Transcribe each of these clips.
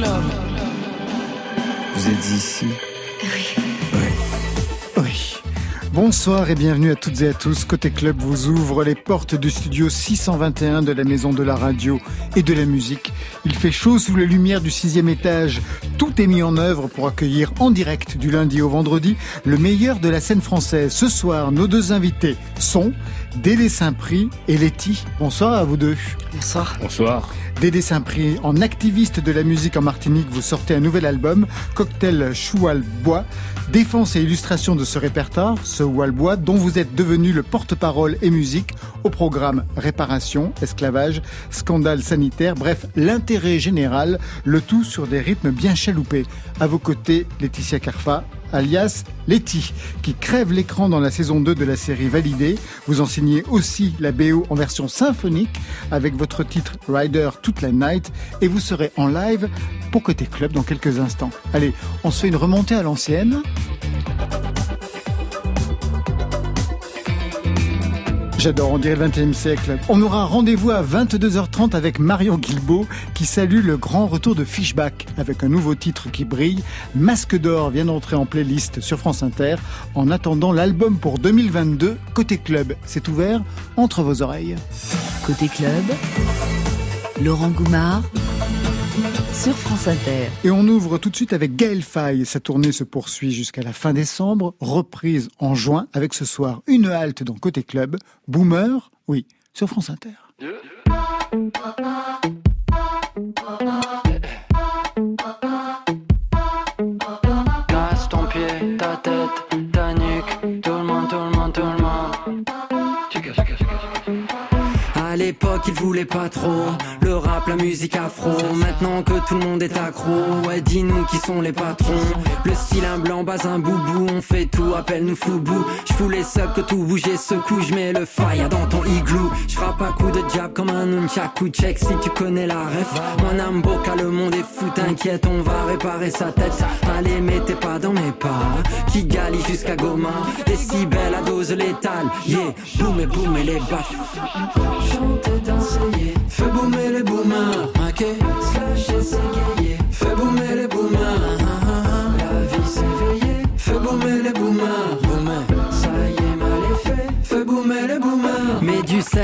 club. Vous êtes ici? Oui. Oui. Bonsoir et bienvenue à toutes et à tous. Côté Club vous ouvre les portes du studio 621 de la Maison de la Radio et de la Musique. Il fait chaud sous les lumières du sixième étage. Tout est mis en œuvre pour accueillir en direct du lundi au vendredi le meilleur de la scène française. Ce soir, nos deux invités sont Dédé Saint-Prix et Letty. Bonsoir à vous deux. Bonsoir. Bonsoir. Dédé Saint-Prix, en activiste de la musique en Martinique, vous sortez un nouvel album, Cocktail Choual Bois. Défense et illustration de ce répertoire, ce Walbois, dont vous êtes devenu le porte-parole et musique au programme Réparation, Esclavage, Scandale sanitaire, bref, l'intérêt général, le tout sur des rythmes bien chaloupés. À vos côtés, Laetitia Carfa, alias Letty, qui crève l'écran dans la saison 2 de la série Validée. Vous enseignez aussi la BO en version symphonique avec votre titre Rider toute la night et vous serez en live pour Côté Club dans quelques instants. Allez, on se fait une remontée à l'ancienne. J'adore, on dirait le 21e siècle. On aura rendez-vous à 22h30 avec Marion Guilbeault qui salue le grand retour de Fishback avec un nouveau titre qui brille. Masque d'or vient d'entrer en playlist sur France Inter. En attendant l'album pour 2022, Côté Club, c'est ouvert entre vos oreilles. Côté club, Laurent Goumard sur France Inter. Et on ouvre tout de suite avec Gaël Faye. Sa tournée se poursuit jusqu'à la fin décembre, reprise en juin avec ce soir une halte dans Côté Club. Boomer, oui, sur France Inter. L'époque, ils voulaient pas trop le rap, la musique afro. Maintenant que tout le monde est accro, ouais, dis-nous qui sont les patrons. Le style un blanc, bas un boubou, on fait tout, appelle-nous foubou. Je les subs que tout bouge et secoue, je mets le fire dans ton igloo. Je frappe à coup de jab comme un nunchaku check si tu connais la ref. Mon âme boca, le monde est fou, t'inquiète, on va réparer sa tête. Allez, mettez pas dans mes pas, qui galie jusqu'à Goma. Décibels à dose létale, yeah, boum et boum et les baffes. Fais boomer les boomers, ok. Slasher, s'égayer. Fais boomer les boomers. La vie s'éveiller Fais boomer les boomers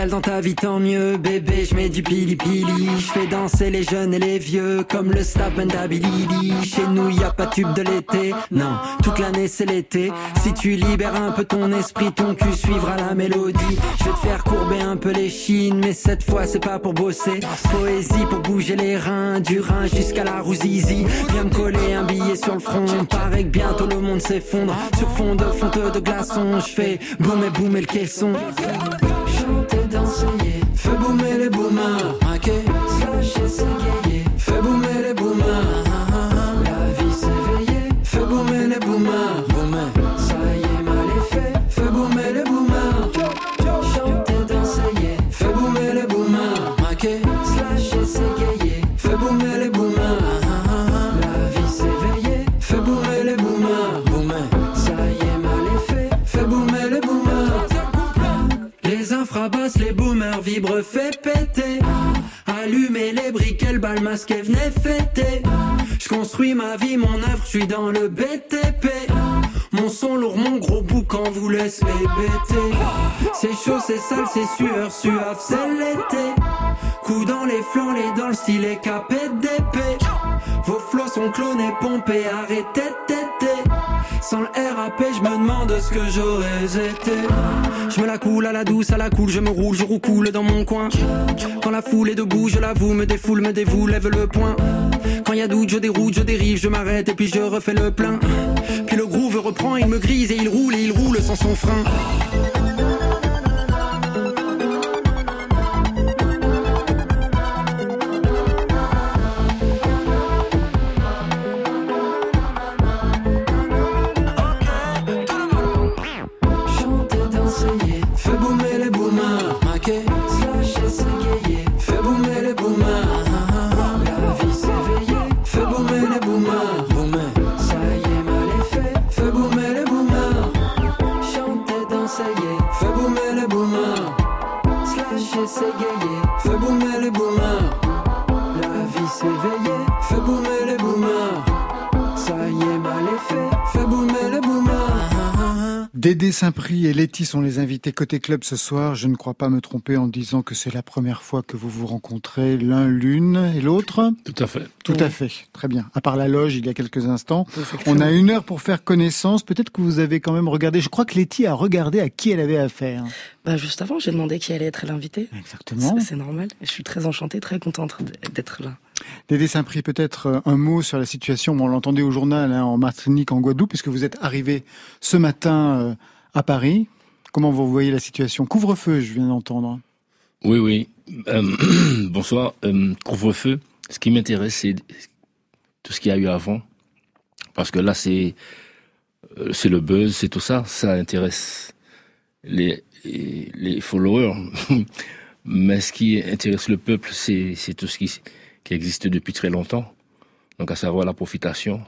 dans ta vie, tant mieux Bébé, je mets du pili pili Je fais danser les jeunes et les vieux Comme le Snapman d'Abilidi Chez nous, y a pas tube de l'été. Non, toute l'année c'est l'été. Si tu libères un peu ton esprit Ton cul suivra la mélodie. Je vais te faire courber un peu les chines Mais cette fois c'est pas pour bosser. Poésie pour bouger les reins Du rein jusqu'à la rouzizi Viens me coller un billet sur le front. Paraît que bientôt le monde s'effondre. Sur fond de fonte de glaçons Je fais boum et boum et le caisson. Fais boomer les boomers. Ok. Slasher, s'égayer. Fais boomer les boomers. La vie s'éveiller Fais boomer les boomers. Boomer bal masqué, venez fêter. Je construis ma vie, mon œuvre, je suis dans le BTP. Mon son lourd, mon gros boucan vous laisse hébéter. C'est chaud, c'est sale, c'est sueur, suave, c'est l'été. Coup dans les flancs, les dans le style et capé d'épée. Vos flots sont clonés, pompés, arrêtez. Sans le RAP, je me demande ce que j'aurais été. Je me la coule à la douce, à la cool, je me roule, je roucoule dans mon coin. Quand la foule est debout, je l'avoue, me défoule, me dévoue, lève le poing. Quand y a doute, je déroute, je dérive, je m'arrête et puis je refais le plein. Puis le groove reprend, il me grise et il roule et il roule sans son frein. Dédé Saint-Prix et Letty sont les invités côté club ce soir. Je ne crois pas me tromper en disant que c'est la première fois que vous vous rencontrez l'un l'une et l'autre. Tout à fait. Tout à fait. Très bien. À part la loge, il y a quelques instants. On a une heure pour faire connaissance. Peut-être que vous avez quand même regardé. Je crois que Letty a regardé à qui elle avait affaire. Bah juste avant, j'ai demandé qui allait être l'invité. Exactement. C'est normal. Je suis très enchantée, très contente d'être là. Dédé Saint-Prix, peut-être euh, un mot sur la situation. on l'entendait au journal hein, en Martinique, en Guadeloupe, puisque vous êtes arrivé ce matin euh, à Paris. Comment vous voyez la situation? Couvre-feu, je viens d'entendre. Oui, oui. Euh, bonsoir. Couvre-feu. Ce qui m'intéresse, c'est tout ce qu'il y a eu avant, parce que là, c'est c'est le buzz, c'est tout ça. Ça intéresse les les followers. Mais ce qui intéresse le peuple, c'est tout ce qui qui existe depuis très longtemps, donc à savoir la profitation,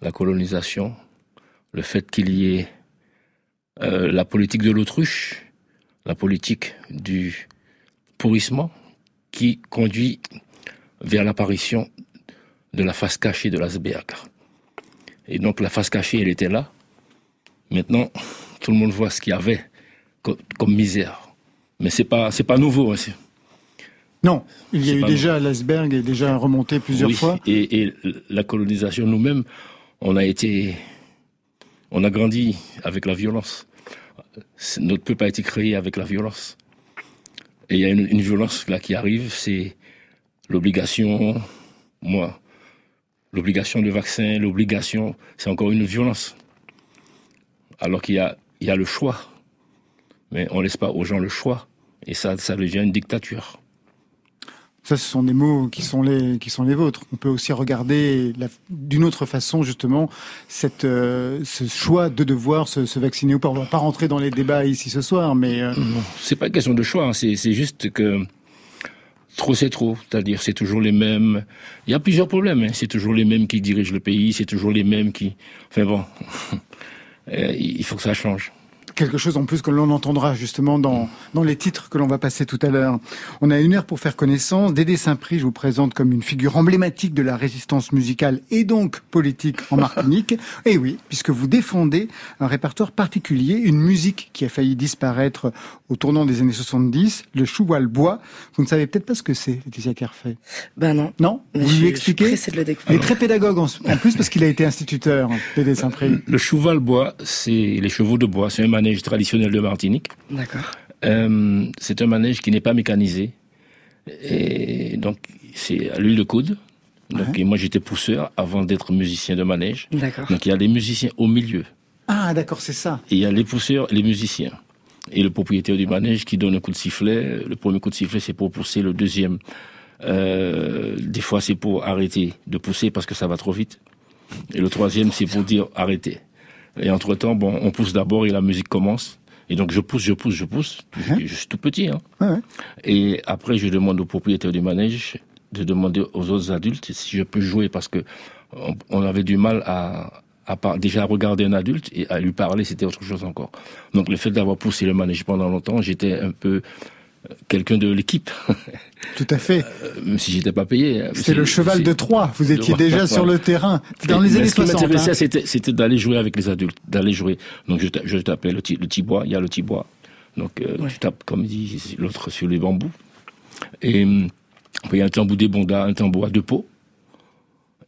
la colonisation, le fait qu'il y ait euh, la politique de l'autruche, la politique du pourrissement, qui conduit vers l'apparition de la face cachée de l'asberg. Et donc la face cachée, elle était là. Maintenant, tout le monde voit ce qu'il y avait comme, misère. Mais c'est pas, c'est pas nouveau. Hein, non, il y a eu déjà l'iceberg est déjà remonté plusieurs fois. Et, et la colonisation nous-mêmes, on a été, on a grandi avec la violence. Notre peuple a été créé avec la violence. Et il y a une, une violence là qui arrive, c'est l'obligation, moi, l'obligation de vaccin, l'obligation, c'est encore une violence. Alors qu'il y a, il y a le choix. Mais on laisse pas aux gens le choix. Et ça, ça devient une dictature. Ça, ce sont des mots qui sont les qui sont les vôtres. On peut aussi regarder d'une autre façon justement cette euh, ce choix de devoir se, vacciner ou pas. On va pas rentrer dans les débats ici ce soir, mais euh... c'est pas une question de choix. Hein. C'est c'est juste que trop c'est trop. C'est-à-dire c'est toujours les mêmes. Il y a plusieurs problèmes. Hein. C'est toujours les mêmes qui dirigent le pays. C'est toujours les mêmes qui. Enfin bon, euh, il faut que ça change quelque chose en plus que l'on entendra justement dans, dans les titres que l'on va passer tout à l'heure. On a une heure pour faire connaissance. Dédé Saint-Prix, je vous présente comme une figure emblématique de la résistance musicale et donc politique en Martinique. et oui, puisque vous défendez un répertoire particulier, une musique qui a failli disparaître au tournant des années 70, le choual bois. Vous ne savez peut-être pas ce que c'est, Laetitia Kerfé. Ben non. Non Vous lui expliquez de le Il est très pédagogue en, plus parce qu'il a été instituteur, Dédé Saint-Prix. Le chouval bois, c'est les chevaux de bois, c'est un manège traditionnel de Martinique. D'accord. Euh, c'est un manège qui n'est pas mécanisé. Et donc, c'est à l'huile de coude. Donc, moi, j'étais pousseur avant d'être musicien de manège. D'accord. Donc, il y a les musiciens au milieu. Ah, d'accord, c'est ça. Et il y a les pousseurs et les musiciens. Et le propriétaire du manège qui donne un coup de sifflet. Le premier coup de sifflet, c'est pour pousser. Le deuxième, euh, des fois, c'est pour arrêter de pousser parce que ça va trop vite. Et le troisième, c'est pour dire arrêtez. Et entre-temps, bon, on pousse d'abord et la musique commence. Et donc je pousse, je pousse, je pousse. Uh-huh. Je, suis tout petit. Hein. Et après, je demande au propriétaire du manège de demander aux autres adultes si je peux jouer parce que on, avait du mal à, à déjà regarder un adulte et à lui parler, c'était autre chose encore. Donc le fait d'avoir poussé le manège pendant longtemps, j'étais un peu quelqu'un de l'équipe. Tout à fait. Euh, même si j'étais pas payé. Hein, c'est le cheval de Troie. Vous étiez déjà sur le terrain dans les années 60. Ce qui m'intéressait, hein. c'était, d'aller jouer avec les adultes, d'aller jouer. Donc je, je tapais le, le tibois. Il y a le tibois. Donc euh, tu tapes comme dit l'autre sur les bambous. Et hum, après il y a un tambour des bondas, un tambour à deux pots.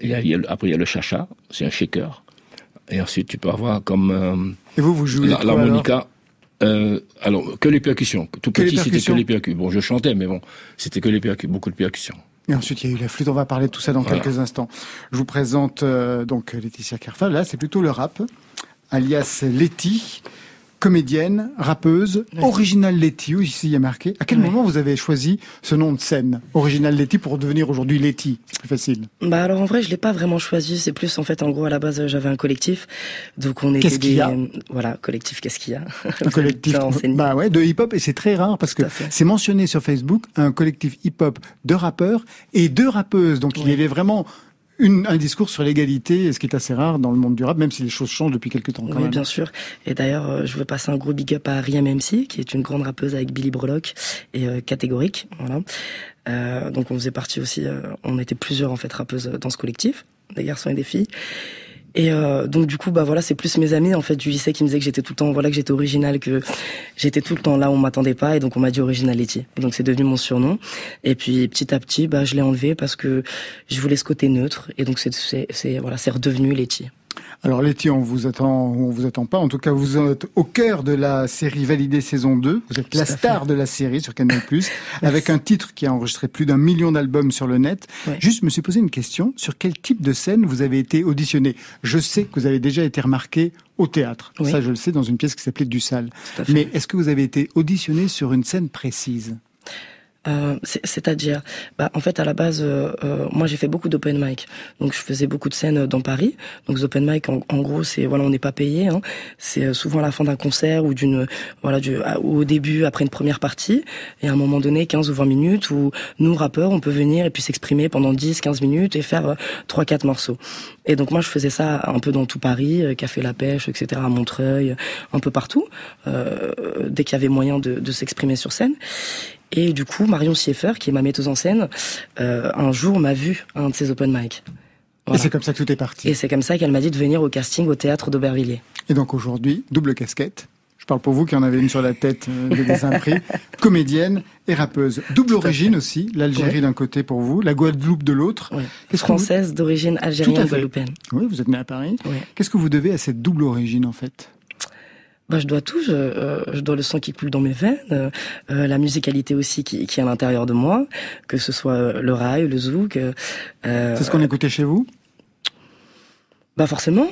Et après il y a le chacha, c'est un shaker. Et ensuite tu peux avoir comme euh, et vous vous jouez l'harmonica euh, alors, que les percussions. Tout petit, c'était que les percussions. Bon, je chantais, mais bon, c'était que les percussions, beaucoup de percussions. Et ensuite, il y a eu la flûte. On va parler de tout ça dans quelques instants. Je vous présente euh, donc Laetitia Kerfa. Là, c'est plutôt le rap, alias Letty comédienne, rappeuse, Original Letty, ici il y a marqué. À quel moment vous avez choisi ce nom de scène, Original Letty, pour devenir aujourd'hui Letty? C'est plus facile. Bah alors en vrai, je l'ai pas vraiment choisi. C'est plus en fait, en gros, à la base, j'avais un collectif, donc on était qu'est-ce qu'il y a? voilà collectif. Qu'est-ce qu'il y a? Un collectif, bah ouais, de hip-hop et c'est très rare parce que c'est mentionné sur Facebook un collectif hip-hop de rappeurs et de rappeuses. Donc il y avait vraiment un discours sur l'égalité, ce qui est assez rare dans le monde du rap, même si les choses changent depuis quelques temps. oui, bien sûr. Et d'ailleurs, euh, je veux passer un gros big up à Riam MC, qui est une grande rappeuse avec Billy Brelock et euh, catégorique. Voilà. Euh, donc on faisait partie aussi, on était plusieurs en fait rappeuses dans ce collectif, des garçons et des filles. Et euh, donc du coup, bah voilà, c'est plus mes amis en fait du lycée qui me disaient que j'étais tout le temps, voilà, que j'étais original, que j'étais tout le temps là on m'attendait pas, et donc on m'a dit Originality. Et donc c'est devenu mon surnom. Et puis petit à petit, bah je l'ai enlevé parce que je voulais ce côté neutre, et donc c'est voilà, c'est redevenu Letty. Alors Letty, on vous attend, on vous attend pas. En tout cas, vous êtes au cœur de la série Validée saison 2. Vous êtes la star de la série sur Canal+, avec un titre qui a enregistré plus d'un million d'albums sur le net. Ouais. Juste, je me suis posé une question. Sur quel type de scène vous avez été auditionné? Je sais que vous avez déjà été remarqué au théâtre. Oui. Ça, je le sais, dans une pièce qui s'appelait Du Sale. Mais est-ce que vous avez été auditionné sur une scène précise? Euh, c'est- C'est-à-dire, bah, en fait, à la base, euh, euh, moi, j'ai fait beaucoup d'open mic. Donc, je faisais beaucoup de scènes dans Paris. Donc, les open mic, en, gros, c'est voilà, on n'est pas payé. Hein. C'est euh, souvent à la fin d'un concert ou d'une, voilà, du, au début après une première partie. Et à un moment donné, 15 ou 20 minutes, où nous rappeurs, on peut venir et puis s'exprimer pendant 10, 15 minutes et faire euh, trois, quatre morceaux. Et donc, moi, je faisais ça un peu dans tout Paris, euh, Café La Pêche, etc., à Montreuil, un peu partout, euh, dès qu'il y avait moyen de, de s'exprimer sur scène. Et du coup, Marion Sieffer, qui est ma metteuse en scène, euh, un jour m'a vu à un de ses open mic. Et c'est comme ça que tout est parti. Et c'est comme ça qu'elle m'a dit de venir au casting au théâtre d'Aubervilliers. Et donc aujourd'hui, double casquette. Je parle pour vous qui en avez une sur la tête euh, de dessin pris. Comédienne et rappeuse. Double origine aussi, l'Algérie d'un côté pour vous, la Guadeloupe de l'autre. Qu'est-ce que vous- Française d'origine algérienne guadeloupéenne. Oui, vous êtes né à Paris. Qu'est-ce que vous devez à cette double origine en fait? Bah, je dois tout. Je, euh, je dois le sang qui coule dans mes veines, euh, euh, la musicalité aussi qui, qui est à l'intérieur de moi, que ce soit le rail, le zouk. C'est ce qu'on écoutait chez vous? Bah forcément.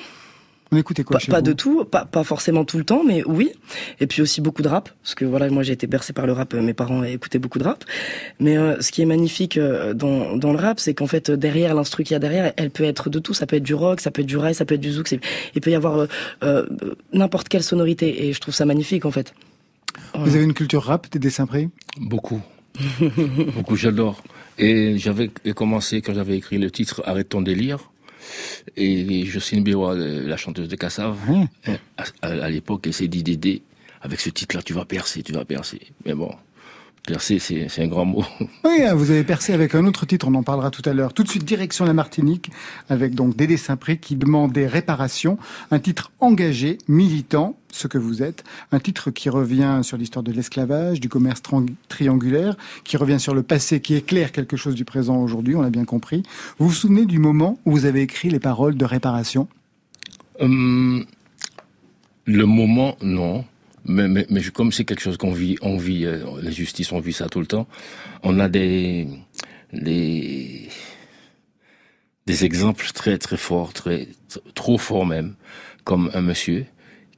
On écoutait quoi Pas, chez pas vous de tout, pas, pas forcément tout le temps, mais oui. Et puis aussi beaucoup de rap, parce que voilà, moi j'ai été bercé par le rap, euh, mes parents écoutaient beaucoup de rap. Mais euh, ce qui est magnifique euh, dans, dans le rap, c'est qu'en fait derrière l'instru qu'il y a derrière, elle peut être de tout. Ça peut être du rock, ça peut être du rail, ça peut être du zouk. Il peut y avoir euh, euh, n'importe quelle sonorité, et je trouve ça magnifique en fait. Vous avez une culture rap, des dessins pris Beaucoup. Beaucoup, j'adore. Et j'avais commencé quand j'avais écrit le titre Arrête ton délire. Et Jocelyne Bérois, euh, la chanteuse de Cassav, Ouais. euh, à, à- à l'époque, elle s'est dit Dédé, avec ce titre-là, tu vas percer, tu vas percer. Mais bon, percer, c'est un grand mot. Oui, hein, vous avez percé avec un autre titre, on en parlera tout à l'heure. Tout de suite, direction la Martinique, avec donc Dédé Saint-Pré qui demandait réparation. Un titre engagé, militant, ce que vous êtes. Un titre qui revient sur l'histoire de l'esclavage, du commerce triangulaire, qui revient sur le passé, qui éclaire quelque chose du présent aujourd'hui, on l'a bien compris. Vous vous souvenez du moment où vous avez écrit les paroles de réparation? Hum, le moment, non. Mais, mais, mais comme c'est quelque chose qu'on vit, on vit, euh, la justice, on vit ça tout le temps. On a des, des, des exemples très très forts, très trop forts même, comme un monsieur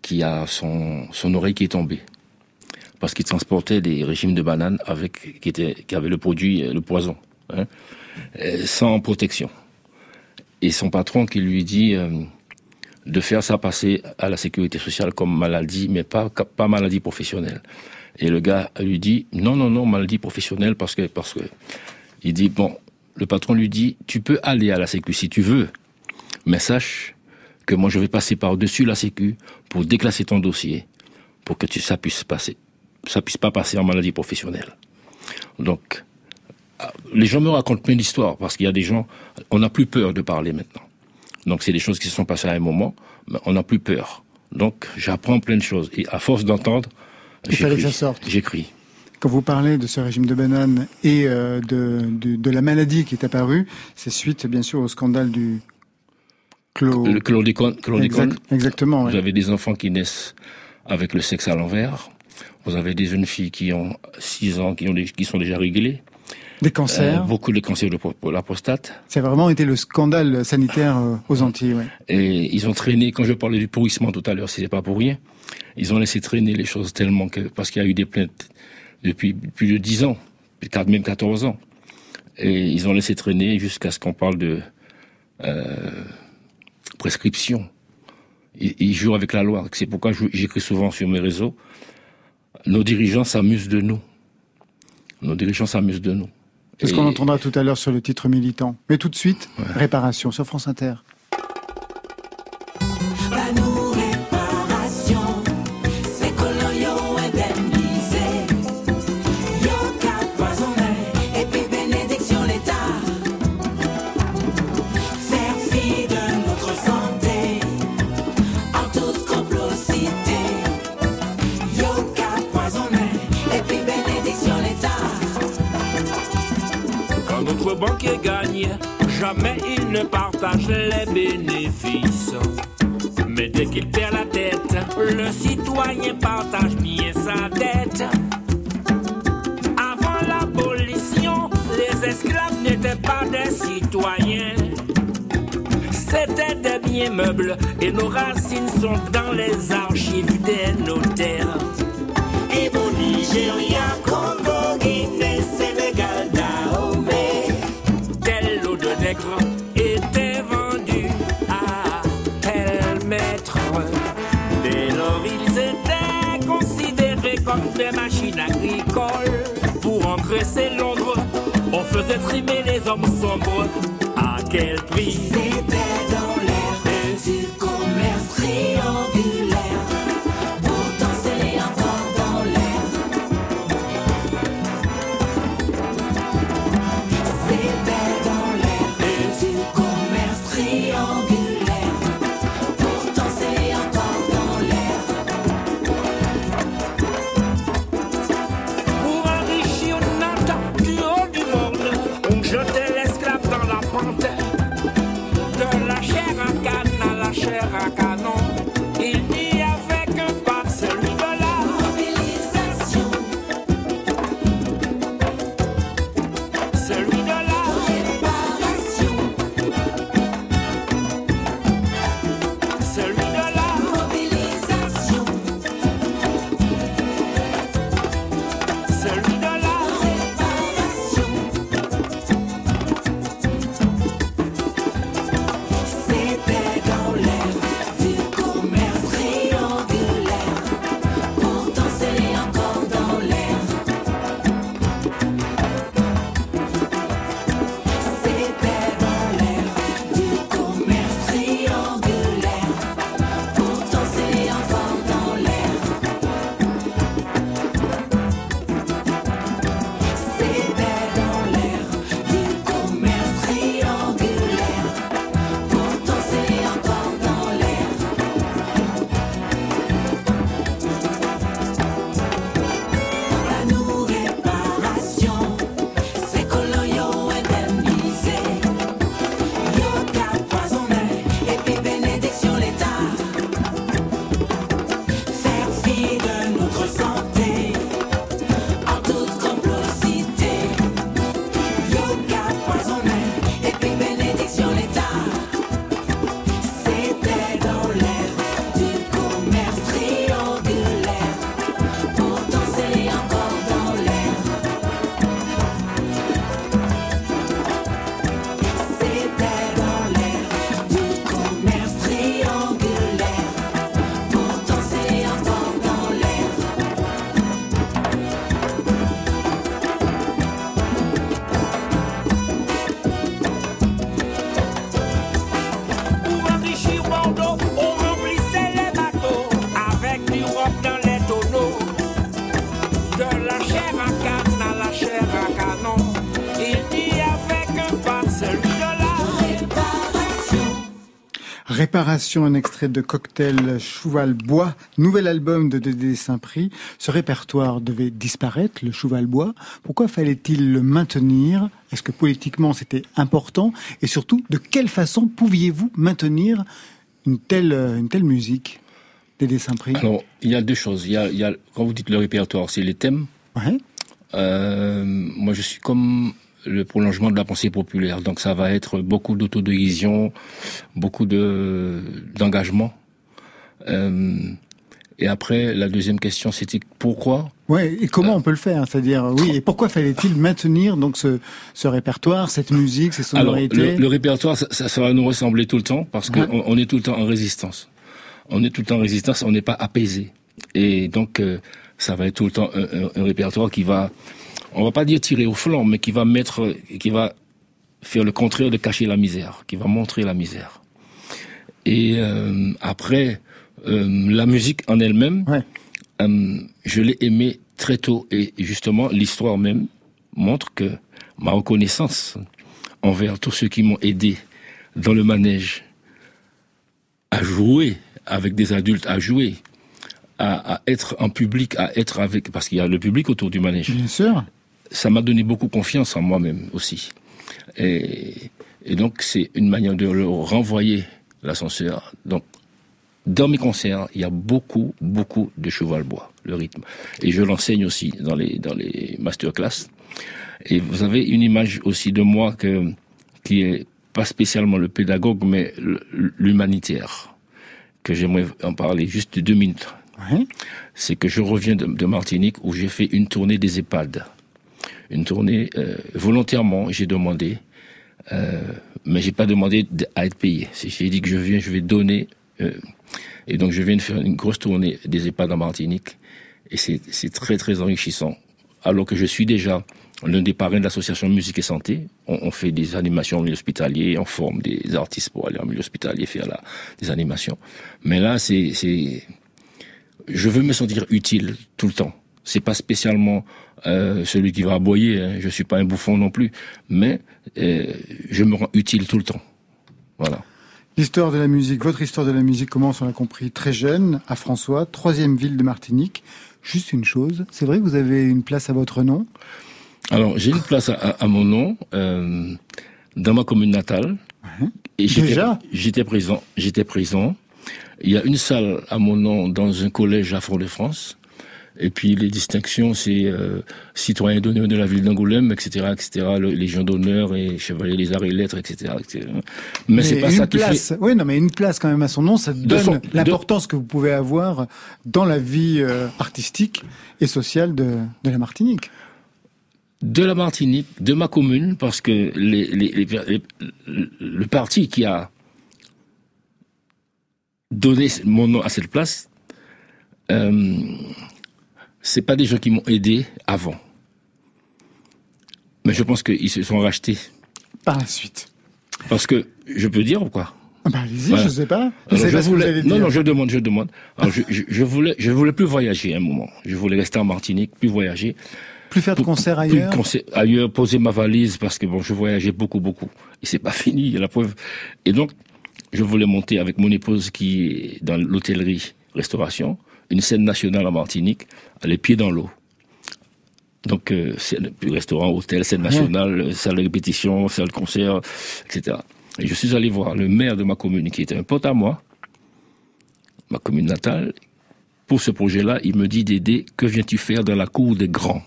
qui a son son oreille qui est tombée parce qu'il transportait des régimes de bananes avec qui était qui avait le produit euh, le poison, hein, euh, sans protection. Et son patron qui lui dit euh, de faire ça passer à la sécurité sociale comme maladie, mais pas, pas maladie professionnelle. Et le gars lui dit, non, non, non, maladie professionnelle, parce que, parce que, il dit, bon, le patron lui dit, tu peux aller à la sécu si tu veux, mais sache que moi je vais passer par-dessus la sécu pour déclasser ton dossier, pour que tu, ça puisse passer, ça puisse pas passer en maladie professionnelle. Donc, ah, les gens me racontent plein d'histoires, parce qu'il y a des gens, on n'a plus peur de parler maintenant. Donc c'est des choses qui se sont passées à un moment, mais on n'a plus peur. Donc j'apprends plein de choses. Et à force d'entendre, j'écris. Quand vous parlez de ce régime de bananes et euh, de, de, de la maladie qui est apparue, c'est suite bien sûr au scandale du clo... Le chlordécone, chlordécone, Exact- exactement. vous avez des enfants qui naissent avec le sexe à l'envers. Vous avez des jeunes filles qui ont 6 ans, qui, ont des- qui sont déjà réglées. Des Euh, cancers. beaucoup de cancers de la prostate. Ça a vraiment été le scandale sanitaire euh, aux Antilles. Ouais. Et ils ont traîné, quand je parlais du pourrissement tout à l'heure, c'était pas pour rien. Ils ont laissé traîner les choses tellement que, parce qu'il y a eu des plaintes depuis plus de 10 ans, même 14 ans. Et ils ont laissé traîner jusqu'à ce qu'on parle de euh, prescription. Ils, ils jouent avec la loi. C'est pourquoi j'écris souvent sur mes réseaux. Nos dirigeants s'amusent de nous. Nos dirigeants s'amusent de nous. C'est ce qu'on entendra tout à l'heure sur le titre militant. Mais tout de suite, réparation sur France Inter. Partage les bénéfices. Mais dès qu'il perd la tête, le citoyen partage bien sa dette. Avant l'abolition, les esclaves n'étaient pas des citoyens. C'était des biens meubles et nos racines sont dans les archives des notaires. Et mon Nigeria, Congo, Guinée, Sénégal, faisait trimer les hommes sombres. À quel prix? Réparation, un extrait de Cocktail Chouval Bois, nouvel album de Dédé Saint-Prix. Ce répertoire devait disparaître, le Chouval Bois. Pourquoi fallait-il le maintenir? Est-ce que politiquement c'était important? Et surtout, de quelle façon pouviez-vous maintenir une telle, une telle musique Dédé Saint-Prix? Alors, il y a deux choses. Il y a, il y a quand vous dites le répertoire, c'est les thèmes. Ouais. Euh, moi, je suis comme le prolongement de la pensée populaire. Donc, ça va être beaucoup d'autodérision, beaucoup de d'engagement. Euh, et après, la deuxième question, c'était pourquoi? Ouais, et comment on peut le faire? C'est-à-dire, oui, et pourquoi fallait-il maintenir donc ce, ce répertoire, cette musique, ces Alors, sonorités le, le répertoire, ça, ça, va nous ressembler tout le temps parce Ouais. qu'on on est tout le temps en résistance. On est tout le temps en résistance, on n'est pas apaisé. Et donc, euh, ça va être tout le temps un, un- un répertoire qui va, on va pas dire tirer au flanc, mais qui va mettre, qui va faire le contraire de cacher la misère, qui va montrer la misère. Et euh, après, euh, la musique en elle-même, Ouais. euh, je l'ai aimée très tôt. Et justement, l'histoire même montre que ma reconnaissance envers tous ceux qui m'ont aidé dans le manège à jouer avec des adultes, à jouer à, à être en public, à être avec, parce qu'il y a le public autour du manège. Bien sûr. Ça m'a donné beaucoup confiance en moi-même aussi. Et, et donc, c'est une manière de leur renvoyer l'ascenseur. Donc, dans mes concerts, il y a beaucoup, beaucoup de cheval bois, le rythme. Et je l'enseigne aussi dans les, dans les masterclass. Et vous avez une image aussi de moi que, qui est pas spécialement le pédagogue, mais le- l'humanitaire, que j'aimerais en parler juste deux minutes. Ouais. C'est que je reviens de, de Martinique où j'ai fait une tournée des EHPAD. Une tournée, euh, volontairement, j'ai demandé, euh, mais j'ai pas demandé à être payé. J'ai dit que je viens, je vais donner. euh, et donc je viens de faire une grosse tournée des EHPAD en Martinique. Et c'est très très enrichissant. Alors que je suis déjà l'un des parrains de l'association Musique et Santé. On, on fait des animations en milieu hospitalier, on forme des artistes pour aller en milieu hospitalier faire la, des animations. Mais là, c'est je veux me sentir utile tout le temps. C'est pas spécialement euh, celui qui va aboyer. Hein. Je suis pas un bouffon non plus, mais euh, je me rends utile tout le temps. Voilà. L'histoire de la musique, votre histoire de la musique commence, on l'a compris, très jeune, à François, troisième ville de Martinique. Juste une chose, c'est vrai que vous avez une place à votre nom? Alors j'ai une place à, à- à mon nom euh, dans ma commune natale. Et Déjà? J'étais présent. J'étais présent. Il y a une salle à mon nom dans un collège à Fort-de-France. Et puis les distinctions, c'est euh, citoyen d'honneur de la ville d'Angoulême, etc., etc., le- légion d'honneur et chevalier des arts et lettres, etc., etc. Mais, c'est pas ça qui place, fait. Oui, non, mais une place quand même à son nom, ça donne de- l'importance que vous pouvez avoir dans la vie euh, artistique et sociale de, de la Martinique. de la Martinique, de ma commune, parce que les, les- les- les- le parti qui a donné mon nom à cette place, euh, c'est pas des gens qui m'ont aidé avant. Mais je pense qu'ils se sont rachetés. Par la suite. Parce que, je peux dire ou quoi? Ah bah, allez-y, Voilà. je sais pas. Je pas ce que vous voulais, allez non, dire. non, je demande, je demande. Alors, je, je, je voulais, je voulais plus voyager à un moment. Je voulais rester en Martinique, plus voyager. Plus faire de concerts Plus ailleurs. concert- ailleurs, poser ma valise parce que bon, je voyageais beaucoup, beaucoup. Et c'est pas fini, la preuve. Et donc, je voulais monter avec mon épouse qui est dans l'hôtellerie, restauration, une scène nationale en Martinique, les pieds dans l'eau. Donc, euh, restaurant, hôtel, scène nationale, euh, salle de répétition, salle de concert, etc. Et je suis allé voir le maire de ma commune, qui était un pote à moi, ma commune natale. Pour ce projet-là, il me dit d'aider, que viens-tu faire dans la cour des grands?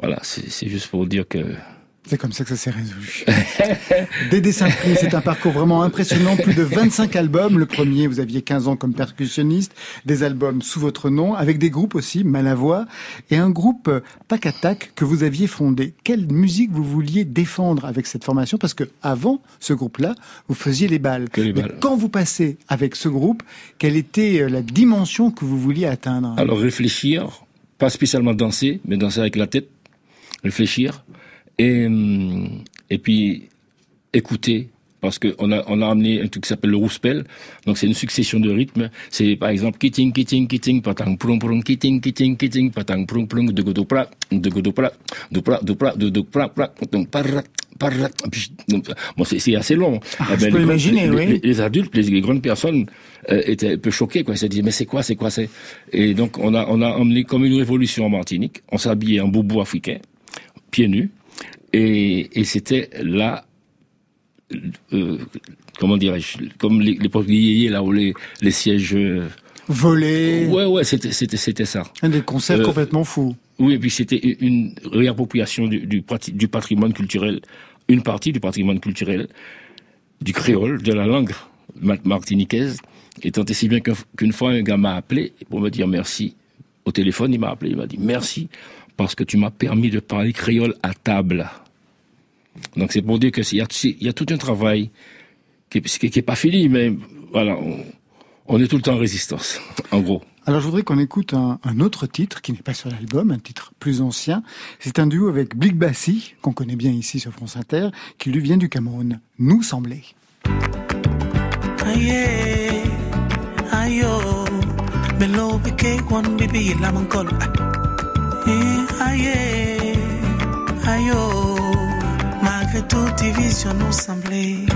Voilà, c'est juste pour dire que C'est comme ça que ça s'est résolu. Dédé Saint-Prix, c'est un parcours vraiment impressionnant. Plus de 25 albums. Le premier, vous aviez 15 ans comme percussionniste. Des albums sous votre nom, avec des groupes aussi, Malavoie. Et un groupe euh, Tac que vous aviez fondé. Quelle musique vous vouliez défendre avec cette formation? Parce que avant ce groupe-là, vous faisiez les balles. Que les Mais balles. quand vous passez avec ce groupe, quelle était euh, la dimension que vous vouliez atteindre? Alors réfléchir, pas spécialement danser, mais danser avec la tête, réfléchir, et, hum, et puis écouter, parce qu'on a, on a amené un truc qui s'appelle le rouspel, donc c'est une succession de rythmes, c'est par exemple kitting, kitting, kitting, patang, prong, prong, kitting, kitting, kitting, patang, prong, prong, de godo pra, de godo pra, de pra, de pra, de de pra, pra, donc parra, parra, bon, c'est c'est assez long. Ah, Eh je ben, peux les- imaginer, les- oui. les- les adultes, les, les grandes personnes euh, étaient un peu choquées, quoi. Ils se disaient, mais c'est quoi, c'est quoi, c'est... Et donc, on a, on a emmené comme une révolution en Martinique. On s'habillait en boubou africain, pieds nus. Et, et c'était là, euh, comment dirais-je, comme les- yéyés, là où les, les sièges... euh, Voler. Ouais, ouais, c'était, c'était, c'était ça. Un des concerts Euh, complètement fous. Oui, et puis c'était une réappropriation du, du, patrimoine culturel, une partie du patrimoine culturel du créole, de la langue ma- martiniquaise. Et tant et si bien qu'un- qu'une fois, un gars m'a appelé pour me dire merci. Au téléphone, il m'a appelé, il m'a dit merci parce que tu m'as permis de parler créole à table. Donc c'est pour dire que s'il y a, il y a tout un travail qui est, qui est pas fini, mais voilà, on, on est tout le temps en résistance, en gros. Alors je voudrais qu'on écoute un, un autre titre qui n'est pas sur l'album, un titre plus ancien. C'est un duo avec Blik Bassi, qu'on connaît bien ici sur France Inter, qui lui vient du Cameroun. Nous ayo. Eh, Aye, ayo, malgré toute division nous semblait.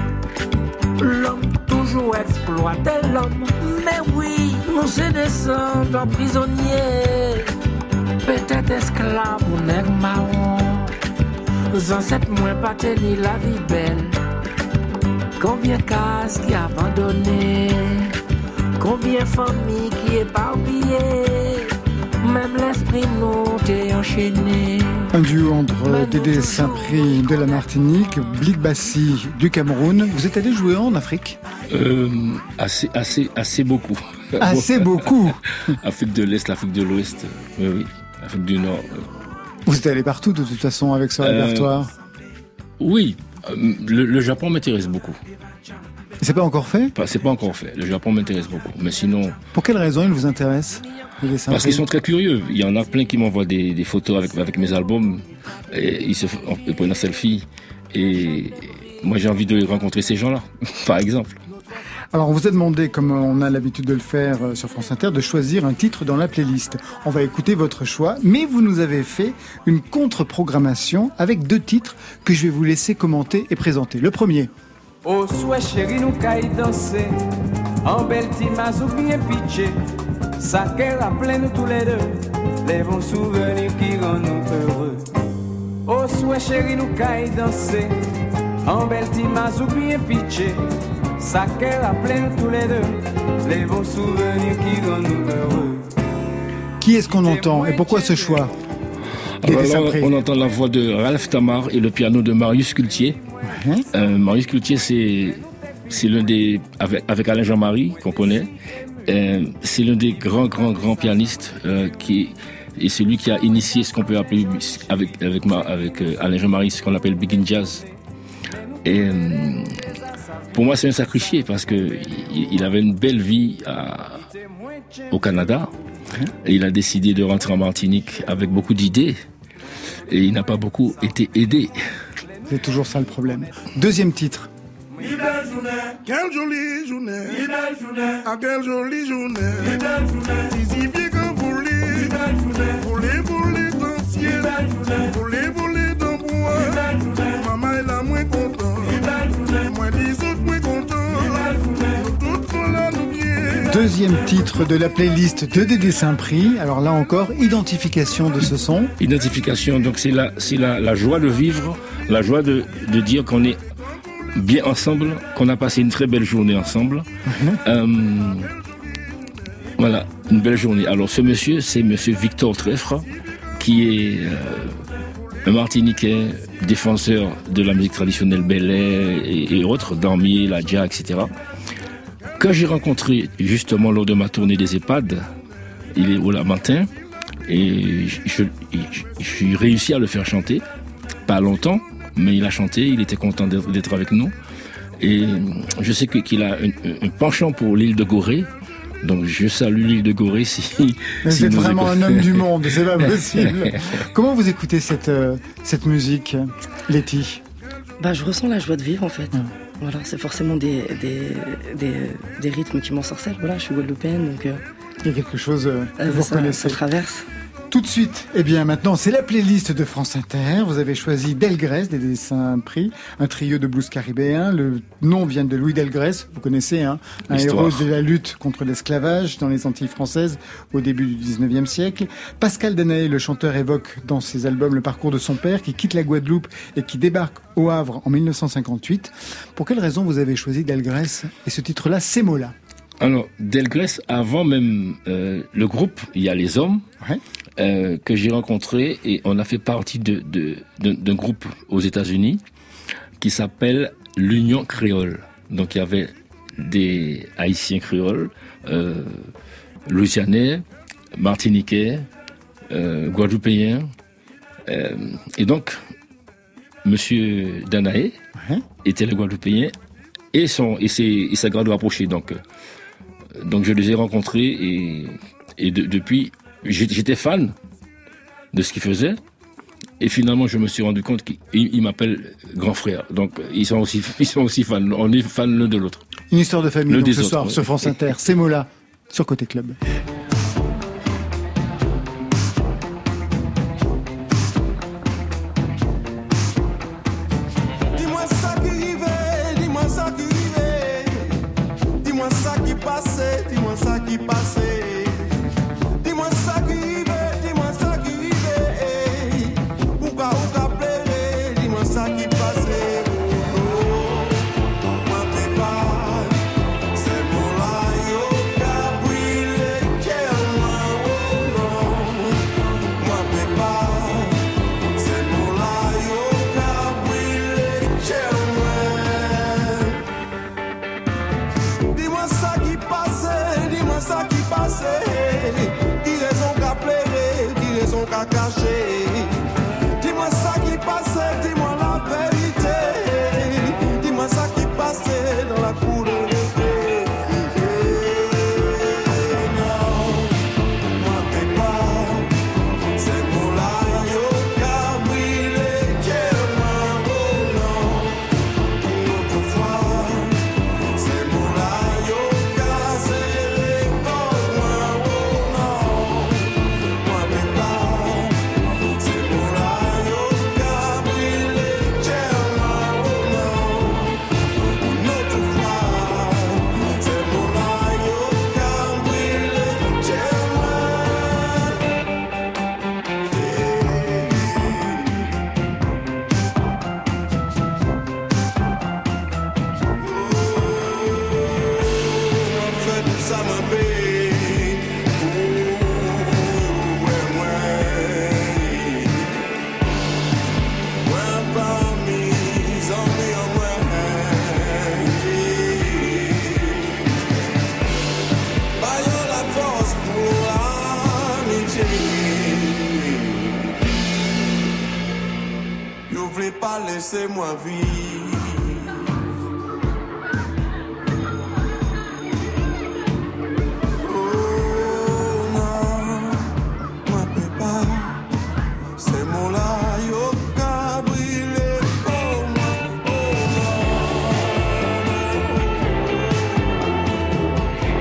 L'homme toujours exploité l'homme. Mais oui, nous c'est descendants prisonniers. Peut-être esclaves ou nègres marrons. Ancêtres moins pas tenu la vie belle. Combien de cases qui abandonnées. Combien de familles qui éparpillées. Même l'esprit t'est enchaîné. Un duo entre Dédé Saint-Prix de la Martinique, Blik Bassi du Cameroun. Vous êtes allé jouer en Afrique Euh, assez, assez, assez beaucoup. Assez beaucoup Afrique de l'Est, Afrique de l'Ouest, oui, oui. Afrique du Nord. Vous êtes allé partout de toute façon avec ce Euh, répertoire. Oui, euh, le, le Japon m'intéresse beaucoup. C'est pas encore fait? Pas- C'est pas encore fait. Le Japon m'intéresse beaucoup. Mais sinon, Pour quelle raison il vous intéresse Dédé parce qu'ils sont très curieux. Il y en a plein qui m'envoient des, des photos avec, avec mes albums. Et ils se font ils prennent un selfie. Et moi, j'ai envie de rencontrer ces gens-là, par exemple. Alors on vous a demandé, comme on a l'habitude de le faire euh, sur France Inter, de choisir un titre dans la playlist. On va écouter votre choix, mais vous nous avez fait une contre-programmation avec deux titres que je vais vous laisser commenter et présenter. Le premier, Au souhait chéri nous caille danser. En belle timaz ou bien pitché. Ça qu'elle rappelle nous tous les deux. Les bons souvenirs qui rendent nous heureux. Au souhait chéri nous caille danser. En belle timaz ou bien pitché. Ça qu'elle rappelle nous tous les deux. Les bons souvenirs qui rendent nous heureux. Qui est-ce qu'on entend et pourquoi ce choix Alors là, Saint-Prix. on entend la voix de Ralph Tamar et le piano de Marius Cultier. Euh, Marius Cultier, c'est c'est l'un des avec, avec Alain Jean-Marie qu'on connaît. euh, c'est l'un des grands grands grands pianistes euh, qui et c'est lui qui a initié ce qu'on peut appeler avec avec ma- avec Alain Jean-Marie ce qu'on appelle big in jazz. Et pour moi, c'est un sacrifié parce que il, il avait une belle vie à- au Canada. Et il a décidé de rentrer en Martinique avec beaucoup d'idées. Et il n'a pas beaucoup été aidé. C'est toujours ça le problème. Deuxième titre, Quelle jolie journée, ah quelle jolie journée, si bien que voler, voler, voler dans le ciel, voler, voler dans le bois, maman est là moins content, moi les autres moins contents, deuxième titre de la playlist de Dédé Saint-Prix. Alors là encore, identification de ce son. Identification, donc c'est la, c'est la, la joie de vivre, la joie de, de dire qu'on est bien ensemble, qu'on a passé une très belle journée ensemble. Euh, voilà, une belle journée. Alors ce monsieur, c'est monsieur Victor Treffre, qui est euh, un Martiniquais, défenseur de la musique traditionnelle belay et, et autres, Dormier, la Dia, etc. Que j'ai rencontré justement lors de ma tournée des EHPAD, il est au Lamentin, et je, j'ai réussi à le faire chanter, pas longtemps, mais il a chanté, il était content d'être avec nous. Et je sais qu'il a un, un penchant pour l'île de Gorée, donc je salue l'île de Gorée si... Mais si Vous êtes nous vraiment écoute. un homme du monde, c'est pas possible. Comment vous écoutez cette, euh, cette musique, Letty? Bah, je ressens la joie de vivre en fait. Voilà, c'est forcément des, des, des, des rythmes qui m'ensorcellent. Voilà, je suis guadeloupéenne, donc euh, Il y a quelque chose euh, que euh, vous ça, reconnaissez. ça traverse. Tout de suite, eh bien maintenant, c'est la playlist de France Inter. Vous avez choisi Delgrès, des dessins pris, un trio de blues caribéens. Le nom vient de Louis Delgrès, vous connaissez, hein, un héros de la lutte contre l'esclavage dans les Antilles françaises au début du 19e siècle. Pascal Danaé, le chanteur, évoque dans ses albums le parcours de son père qui quitte la Guadeloupe et qui débarque au Havre en 1958. Pour quelle raison vous avez choisi Delgrès et ce titre-là, ces mots-là? Alors, Delgrès, avant même euh, le groupe, il y a les hommes Ouais. Euh, que j'ai rencontrés et on a fait partie de, de- d'un d'un groupe aux États-Unis qui s'appelle l'Union créole. Donc il y avait des Haïtiens créoles, euh, Louisianais, Martiniquais, euh, Guadeloupéens. Euh, et donc, Monsieur Danaé était le Guadeloupéen et, son, et, ses, et sa grade rapprochée. Donc, euh, donc je les ai rencontrés et, et de- depuis, j'étais fan de ce qu'ils faisaient. Et finalement, je me suis rendu compte qu'ils ils m'appellent grand frère. Donc, ils sont aussi, ils sont aussi fans. On est fans l'un de l'autre. Une histoire de famille donc, ce autres, soir ouais. sur France Inter. Ces mots-là sur Côté Club. abacaxi. Voulais pas laisser moi vivre. Oh non, moi peux pas. Ces mots-là, yo qu'à brûler. Oh moi,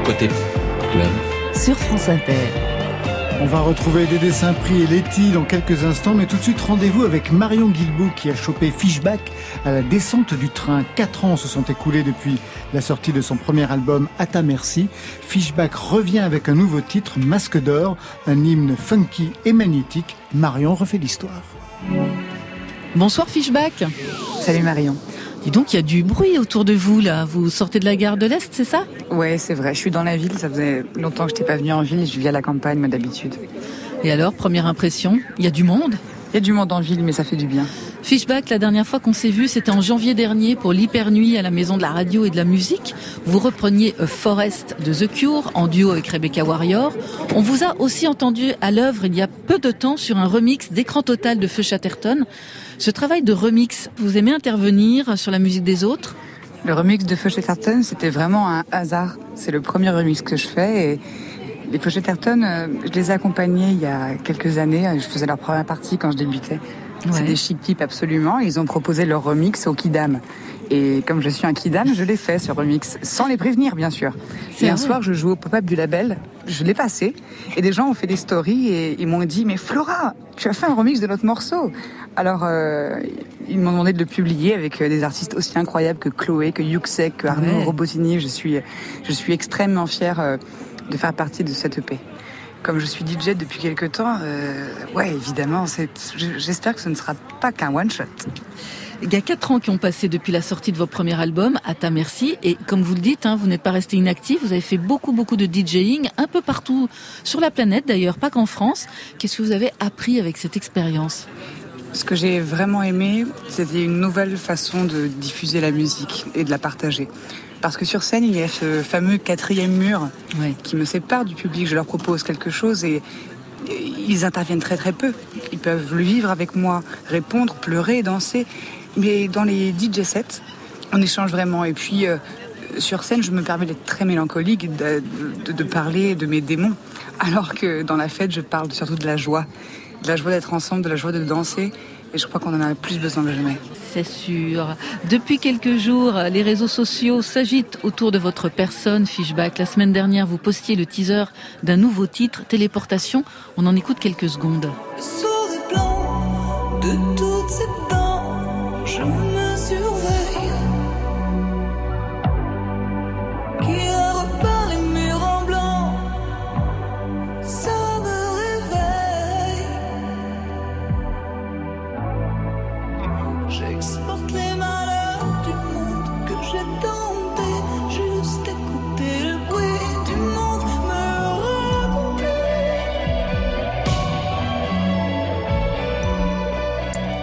Côté club. Sur France Inter. On va retrouver des dessins pris et Letty dans quelques instants, mais tout de suite rendez-vous avec Marion Guilbault qui a chopé Fishback à la descente du train. Quatre ans se sont écoulés depuis la sortie de son premier album À ta merci. Fishback revient avec un nouveau titre, Masque d'or, un hymne funky et magnétique. Marion refait l'histoire. Bonsoir Fishback. Salut Marion. Dis donc, il y a du bruit autour de vous là. Vous sortez de la gare de l'Est, c'est ça? Ouais, c'est vrai. Je suis dans la ville. Ça faisait longtemps que je n'étais pas venue en ville. Je vis à la campagne, moi d'habitude. Et alors, première impression, il y a du monde? Il y a du monde en ville, mais ça fait du bien. Fishback, la dernière fois qu'on s'est vu, c'était en janvier dernier pour l'hypernuit à la Maison de la Radio et de la Musique. Vous repreniez A Forest de The Cure en duo avec Rebecca Warrior. On vous a aussi entendu à l'œuvre il y a peu de temps sur un remix d'écran total de Feu Chatterton. Ce travail de remix, vous aimez intervenir sur la musique des autres? Le remix de Feu Chatterton, c'était vraiment un hasard. C'est le premier remix que je fais et les Feu Chatterton, euh, je les ai accompagnés il y a quelques années. Je faisais leur première partie quand je débutais. C'est Ouais. des chic types absolument. Ils ont proposé leur remix au Kidam. Et comme je suis un Kidam, je l'ai fait ce remix, sans les prévenir bien sûr. Et un soir, je jouais au pop-up du label, je l'ai passé, et des gens ont fait des stories et ils m'ont dit Mais Flora, tu as fait un remix de notre morceau Alors, euh, ils m'ont demandé de le publier avec euh, des artistes aussi incroyables que Chloé, que Yuxek, que Arnaud Ouais. Robotini. Je suis, je suis extrêmement fière euh, de faire partie de cette EP. Comme je suis DJ depuis quelques temps, euh, ouais, évidemment, j'espère que ce ne sera pas qu'un one-shot. Il y a quatre ans qui ont passé depuis la sortie de votre premier album, À ta merci. Et comme vous le dites, hein, vous n'êtes pas resté inactif. Vous avez fait beaucoup, beaucoup de DJing, un peu partout sur la planète d'ailleurs, pas qu'en France. Qu'est-ce que vous avez appris avec cette expérience? Ce que j'ai vraiment aimé, c'était une nouvelle façon de diffuser la musique et de la partager. Parce que sur scène, il y a ce fameux quatrième mur qui me sépare du public. Je leur propose quelque chose et et ils interviennent très très peu. Ils peuvent le vivre avec moi, répondre, pleurer, danser. Mais dans les DJ sets, on échange vraiment. Et puis euh, sur scène, je me permets d'être très mélancolique, de, de- de parler de mes démons. Alors que dans la fête, je parle surtout de la joie. De la joie d'être ensemble, de la joie de danser. Et je crois qu'on en a plus besoin que jamais. C'est sûr. Depuis quelques jours, les réseaux sociaux s'agitent autour de votre personne, Fishback. La semaine dernière, vous postiez le teaser d'un nouveau titre, Téléportation. On en écoute quelques secondes. Sourire blanc de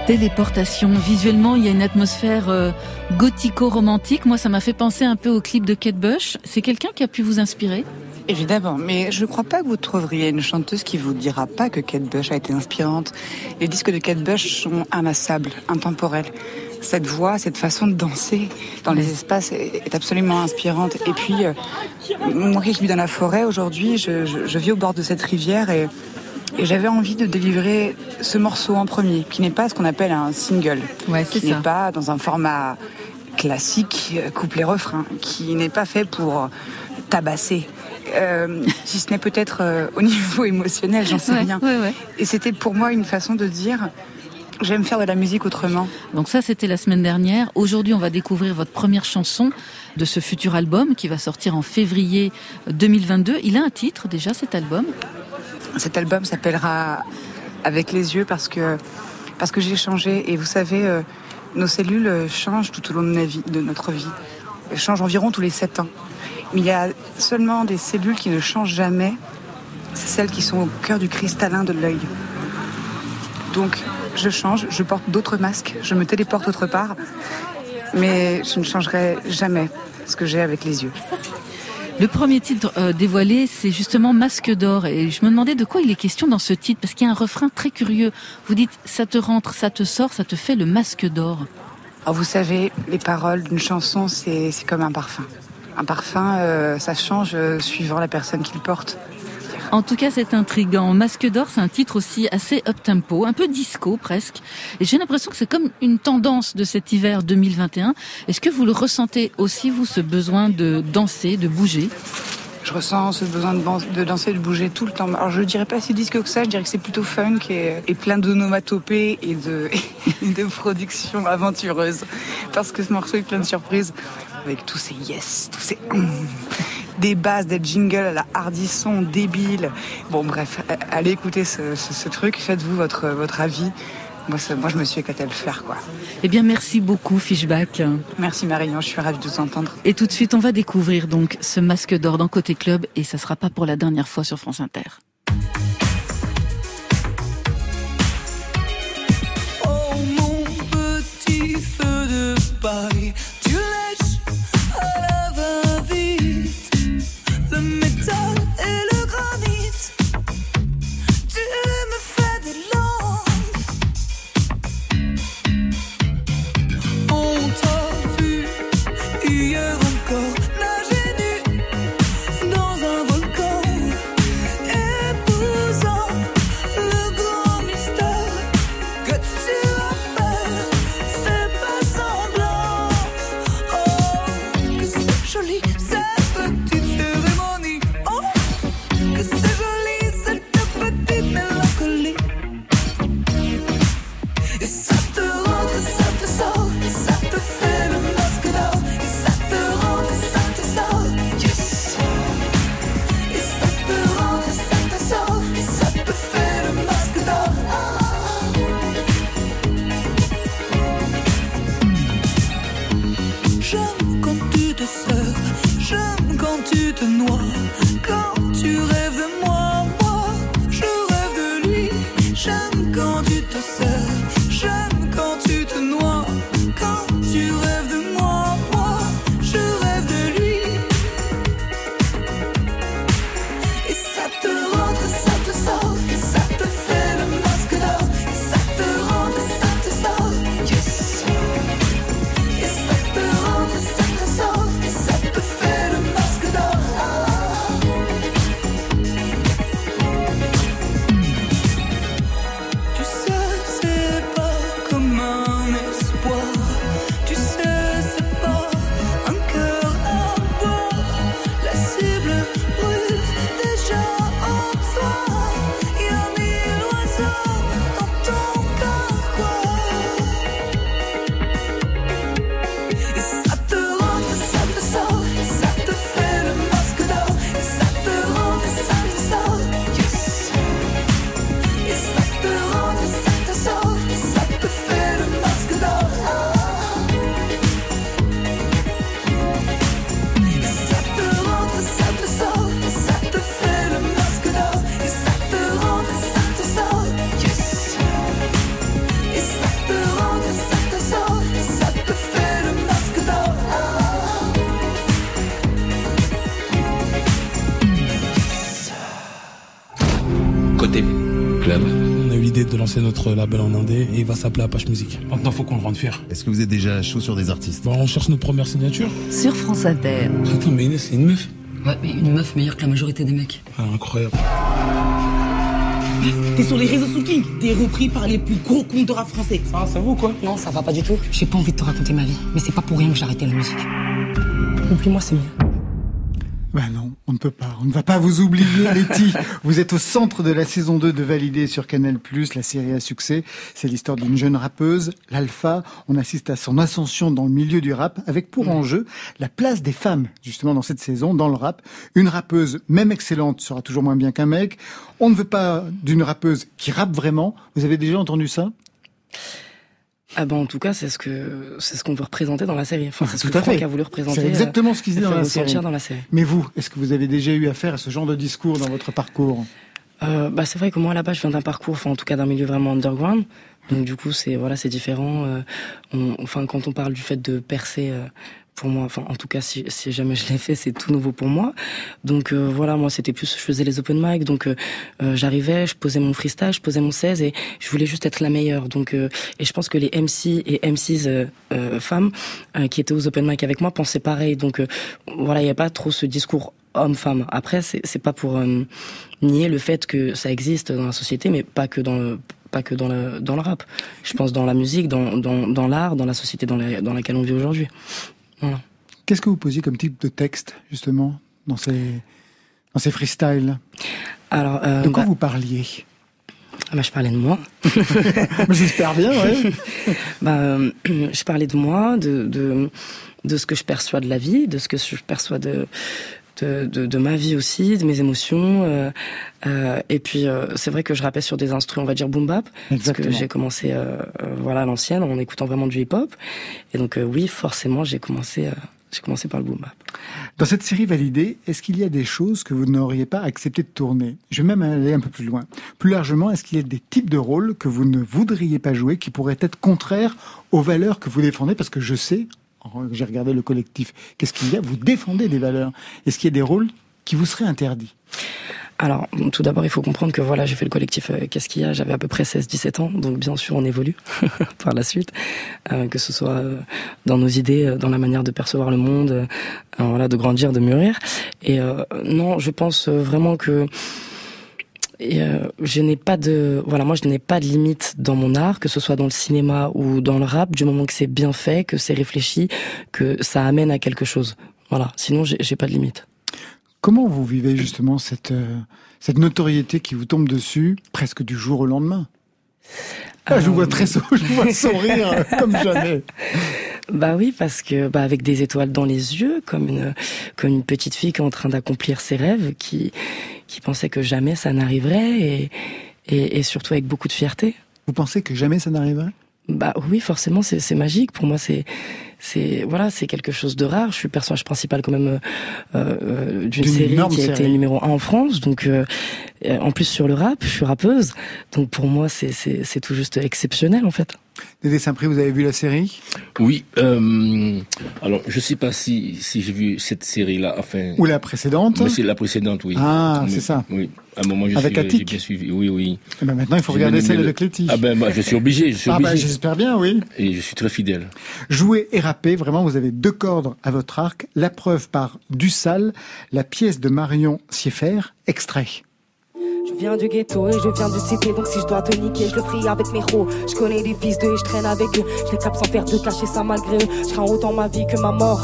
Téléportation. Visuellement, il y a une atmosphère euh, gothico-romantique. Moi, ça m'a fait penser un peu au clip de Kate Bush. C'est quelqu'un qui a pu vous inspirer? Évidemment, mais je ne crois pas que vous trouveriez une chanteuse qui vous dira pas que Kate Bush a été inspirante. Les disques de Kate Bush sont amassables, intemporels. Cette voix, cette façon de danser dans les espaces est absolument inspirante. Et puis, euh, moi qui vis dans la forêt aujourd'hui, je, je- je vis au bord de cette rivière et, et j'avais envie de délivrer ce morceau en premier, qui n'est pas ce qu'on appelle un single, Ouais, qui n'est pas dans un format classique, couplet-refrain, qui n'est pas fait pour tabasser. Euh, si ce n'est peut-être euh, au niveau émotionnel, j'en sais Ouais, rien. ouais. Et c'était pour moi une façon de dire j'aime faire de la musique autrement. Donc ça, c'était la semaine dernière. Aujourd'hui, on va découvrir votre première chanson de ce futur album qui va sortir en février 2022. Il a un titre déjà, cet album Cet album s'appellera Avec les yeux parce que, j'ai changé. Et vous savez, euh, nos cellules euh, changent tout au long de notre vie. Elles changent environ tous les 7 ans. Mais il y a seulement des cellules qui ne changent jamais. C'est celles qui sont au cœur du cristallin de l'œil. Donc, je change, je porte d'autres masques, je me téléporte autre part. Mais je ne changerai jamais ce que j'ai avec les yeux. Le premier titre euh, dévoilé, c'est justement Masque d'or. Et je me demandais de quoi il est question dans ce titre, parce qu'il y a un refrain très curieux. Vous dites, ça te rentre, ça te sort, ça te fait le masque d'or. Alors vous savez, les paroles d'une chanson, c'est c'est comme un parfum. Un parfum, euh, ça change euh, suivant la personne qui le porte. En tout cas, c'est intriguant. Masque d'or, c'est un titre aussi assez up-tempo, un peu disco presque. Et j'ai l'impression que c'est comme une tendance de cet hiver 2021. Est-ce que vous le ressentez aussi, vous, ce besoin de danser, de bouger? Je ressens ce besoin de, danser, de bouger tout le temps. Alors je dirais pas si disco que ça, je dirais que c'est plutôt funk et, et plein d'onomatopées et de, et de productions aventureuses. Parce que ce morceau est plein de surprises. Avec tous ces yes, tous ces hum, des basses, des jingles à la hardisson débile. Bon bref, allez écouter ce, ce- ce truc, faites-vous votre, votre avis. Moi, moi je me suis éclatée à le faire quoi. Eh bien, merci beaucoup, Fishback. Merci Marion, je suis ravie de vous entendre. Et tout de suite, on va découvrir donc ce masque d'or dans Côté Club et ça sera pas pour la dernière fois sur France Inter. Lancer notre label en indé et il va s'appeler Apache Music. Maintenant, faut qu'on le rende fier. Est-ce que vous êtes déjà chaud sur des artistes? Bon, on cherche notre première signature. Sur France Inter. Attends, mais Inès, c'est une meuf Ouais, mais une meuf meilleure que la majorité des mecs. Ah, incroyable. T'es sur les réseaux King, t'es repris par les plus gros comptes de rap français. Ça, ça vaut quoi? Non, ça va pas du tout. J'ai pas envie de te raconter ma vie, mais c'est pas pour rien que j'ai arrêté la musique. Oublie-moi, c'est mieux. Ben non, on ne peut pas. On ne va pas vous oublier, Letty. Vous êtes au centre de la saison 2 de Validé sur Canal+, la série à succès. C'est l'histoire d'une jeune rappeuse, l'Alpha. On assiste à son ascension dans le milieu du rap, avec pour enjeu la place des femmes, justement, dans cette saison, dans le rap. Une rappeuse, même excellente, sera toujours moins bien qu'un mec. On ne veut pas d'une rappeuse qui rappe vraiment. Vous avez déjà entendu ça? Ah ben en tout cas c'est ce que c'est ce qu'on veut représenter dans la série. Enfin c'est ce Tout que à fait. Franck a voulu représenter. C'est exactement ce qu'il dit euh, dans la série. dans la série. Mais vous, est-ce que vous avez déjà eu affaire à ce genre de discours dans votre parcours? Euh, bah c'est vrai que moi là-bas je viens d'un parcours, enfin en tout cas d'un milieu vraiment underground. Donc du coup c'est voilà c'est différent. Euh, on- enfin quand on parle du fait de percer, euh, pour moi. Enfin, en tout cas, si, si jamais je l'ai fait, c'est tout nouveau pour moi. Donc euh, voilà, moi c'était plus, je faisais les open mic, donc euh, euh, j'arrivais, je posais mon freestyle, je posais mon 16 et je voulais juste être la meilleure. Donc et je pense que les MC et M6 femmes qui étaient aux open mic avec moi pensaient pareil. Donc voilà, il n'y a pas trop ce discours homme-femme. Après, c'est pas pour nier le fait que ça existe dans la société, mais pas que dans le pas que dans le, dans le rap. Je pense dans la musique, dans, dans, dans l'art, dans la société dans, dans laquelle on vit aujourd'hui. Qu'est-ce que vous posiez comme type de texte, justement, dans ces, dans ces freestyles? Alors, euh, De quoi bah- vous parliez? Ah bah, je parlais de moi. J'espère bien, oui. bah, euh, je parlais de moi, de, de, de ce que je perçois de la vie, de ce que je perçois de, de, de, de ma vie aussi, de mes émotions. Euh, euh, et puis euh, c'est vrai que je rappelle sur des instruments, on va dire boom bap, parce que j'ai commencé voilà l'ancienne en écoutant vraiment du hip hop. Et donc oui, forcément, j'ai commencé j'ai commencé par le boom bap. Dans cette série validée, est-ce qu'il y a des choses que vous n'auriez pas accepté de tourner? Je vais même aller un peu plus loin. Plus largement, est-ce qu'il y a des types de rôles que vous ne voudriez pas jouer qui pourraient être contraires aux valeurs que vous défendez? Parce que je sais, j'ai regardé le collectif, qu'est-ce qu'il y a? Vous défendez des valeurs. Est-ce qu'il y a des rôles qui vous seraient interdits? Alors, tout d'abord, il faut comprendre que voilà, j'ai fait le collectif euh, Qu'est-ce qu'il y a? J'avais à peu près 16-17 ans, donc bien sûr, on évolue par la suite, euh, que ce soit euh, dans nos idées, dans la manière de percevoir le monde, voilà, de grandir, de mûrir. Et non, je pense vraiment que et je n'ai pas de voilà moi je n'ai pas de limite dans mon art que ce soit dans le cinéma ou dans le rap du moment que c'est bien fait que c'est réfléchi que ça amène à quelque chose. Voilà. Sinon j'ai pas de limite. Comment vous vivez justement cette, euh, cette notoriété qui vous tombe dessus presque du jour au lendemain? Ah, Je vous vois très je vous vois sourire comme jamais. Bah oui, parce que bah avec des étoiles dans les yeux, comme une comme une petite fille qui est en train d'accomplir ses rêves, qui qui pensait que jamais ça n'arriverait et, et, et surtout avec beaucoup de fierté. Vous pensez que jamais ça n'arriverait? Bah oui, forcément, c'est magique. Pour moi, c'est c'est voilà, c'est quelque chose de rare. Je suis le personnage principal quand même euh, euh d'une série qui a été numéro un en France, donc euh, en plus sur le rap, je suis rappeuse, donc pour moi c'est c'est tout juste exceptionnel en fait. Dédé Saint-Prix, vous avez vu la série? Oui. Euh, alors, je sais pas si, si j'ai vu cette série-là. Enfin, Ou la précédente Mais c'est la précédente, oui. Ah, c'est ça. Oui. À un moment, je avec suis, bien suivi. Oui, oui. Et ben maintenant, il faut regarder celle avec Letty. Ah ben, bah, je suis obligé. Je suis ah obligé. ben, j'espère bien, oui. Et je suis très fidèle. Jouer et rapper, vraiment, vous avez deux cordes à votre arc. La preuve par Du Sale, la pièce de Marion Sieffer, extrait. Je viens du ghetto et je viens du cité, donc si je dois te niquer, je le ferai avec mes ros. Je connais des fils d'eux et je traîne avec eux. Je les capte sans faire de cacher ça malgré eux. Je autant ma vie que ma mort.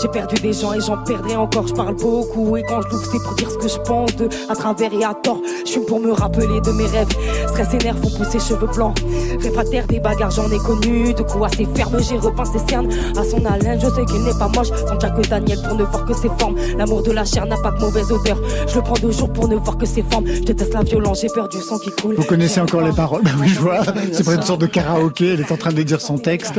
J'ai perdu des gens et j'en perdrai encore. Je parle beaucoup et quand je l'ouvre, c'est pour dire ce que je pense de à travers et à tort. Je suis pour me rappeler de mes rêves. Stress et nerfs font pousser cheveux blancs. Réfractaire des bagarres, j'en ai connu. De quoi assez ferme, j'ai repeint ses cernes. À son haleine, je sais qu'il n'est pas moche. Sans que Daniel pour ne voir que ses formes. L'amour de la chair n'a pas de mauvaise odeur. Je le prends de jour pour ne voir que ses formes. Je déteste la violence, j'ai peur du sang qui coule. Vous connaissez encore les paroles Bah oui, je vois. C'est pas une sorte de karaoké. Elle est en train de dire son texte.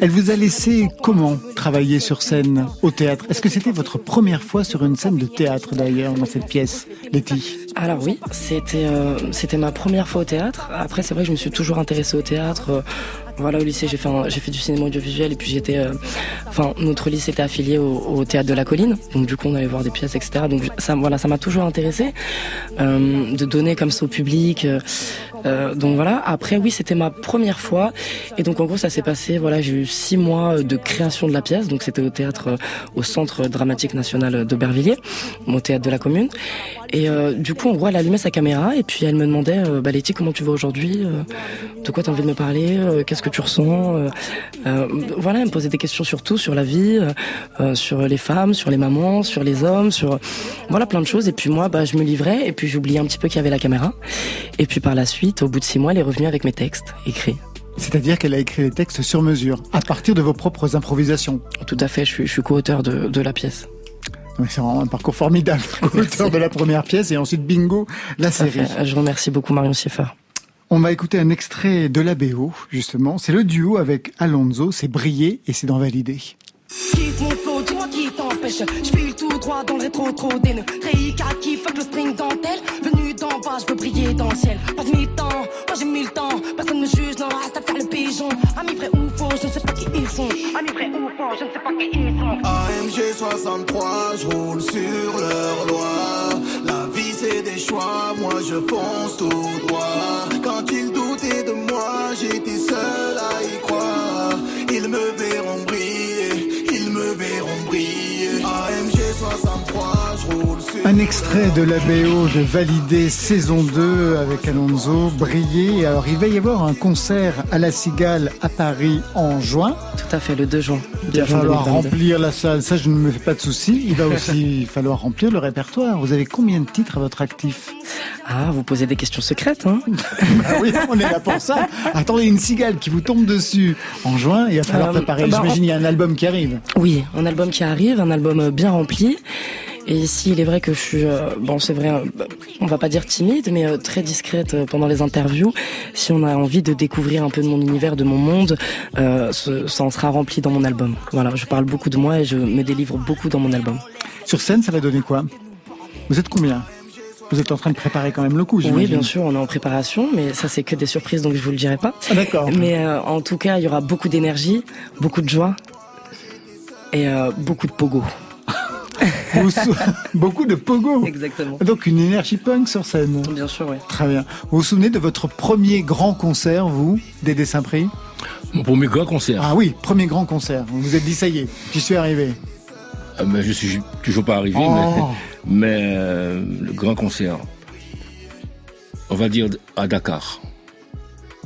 Elle vous a laissé comment travailler sur scène au théâtre Est-ce que c'était votre première fois sur une scène de théâtre d'ailleurs dans cette pièce, Letty? Alors oui, c'était euh, c'était ma première fois au théâtre. Après, c'est vrai que je me suis toujours intéressée au théâtre. Euh, voilà, au lycée, j'ai fait, fait du cinéma audiovisuel et puis j'étais, euh, enfin, notre lycée était affilié au, théâtre de la colline, donc du coup, on allait voir des pièces, etc. Donc ça, voilà, ça m'a toujours intéressé de donner comme ça au public. Euh, donc voilà. Après, oui, c'était ma première fois et donc en gros, ça s'est passé. Voilà, j'ai eu six mois de création de la pièce, donc c'était au théâtre, au Centre dramatique national d'Aubervilliers, au théâtre de la commune. Et euh, du coup, en gros, elle allumait sa caméra et puis elle me demandait, euh, bah comment tu vas aujourd'hui De quoi tu as envie de me parler Qu'est-ce que tu ressens euh, Voilà, elle me posait des questions sur tout, sur la vie, euh, sur les femmes, sur les mamans, sur les hommes, sur voilà plein de choses. Et puis moi, bah, je me livrais et puis j'oubliais un petit peu qu'il y avait la caméra. Et puis par la suite, au bout de six mois, elle est revenue avec mes textes écrits. C'est-à-dire qu'elle a écrit les textes sur mesure, à partir de vos propres improvisations. Tout à fait, je suis, je suis co-auteur de, de la pièce. C'est vraiment un parcours formidable. Co-auteur de la première pièce et ensuite bingo, la série. Je remercie beaucoup Marion Sieffer. On va écouter un extrait de la BO, justement. C'est le duo avec Alonso, c'est brillé et c'est dans Validé. T'empêche. Je file tout droit dans le rétro, trop d'aine. Réica qui fuck le string dentelle. Venu d'en bas, je veux briller dans le ciel. Pas de mi-temps, moi j'ai mis le temps. Personne me juge, non, reste à faire le pigeon. Amis vrai ou faux, je ne sais pas qui ils sont. Amis vrai ou faux, je ne sais pas qui 63, je roule sur leur loi. La vie c'est des choix, moi je fonce tout droit. Quand ils doutaient de moi, j'étais seul à y croire. Ils me verront briller, 503 Un extrait de la BO de Validé saison 2 avec Alonso, briller. Alors il va y avoir un concert à la Cigale à Paris en juin. Tout à fait, le 2 juin. Il va 2 juin falloir 2022. remplir la salle, ça je ne me fais pas de soucis. Il va aussi falloir remplir le répertoire. Vous avez combien de titres à votre actif? Ah, vous posez des questions secrètes, hein Ah oui, on est là pour ça. Attendez, une cigale qui vous tombe dessus en juin, il va falloir Euh, préparer. bah, J'imagine il y a un album qui arrive. Oui, un album qui arrive, un album bien rempli. Et ici, il est vrai que je suis, euh, bon, c'est vrai, euh, on va pas dire timide, mais euh, très discrète euh, pendant les interviews. Si on a envie de découvrir un peu de mon univers, de mon monde, ce- ça en sera rempli dans mon album. Voilà, je parle beaucoup de moi et je me délivre beaucoup dans mon album. Sur scène, ça va donner quoi? Vous êtes combien? Vous êtes en train de préparer quand même le coup, Oui, bien sûr, on est en préparation, mais ça c'est que des surprises, donc je vous le dirai pas. Ah, d'accord. Mais en tout cas, il y aura beaucoup d'énergie, beaucoup de joie et beaucoup de pogo. Beaucoup de pogo. Exactement. Donc une énergie punk sur scène. Bien sûr, oui. Très bien. Vous vous souvenez de votre premier grand concert, vous, Dédé Saint-Prix Mon premier grand concert. Ah oui, premier grand concert. Vous vous êtes dit, ça y est, j'y suis arrivé. Ah, mais je suis toujours pas arrivé, Oh. mais, mais euh, le grand concert, on va dire à Dakar.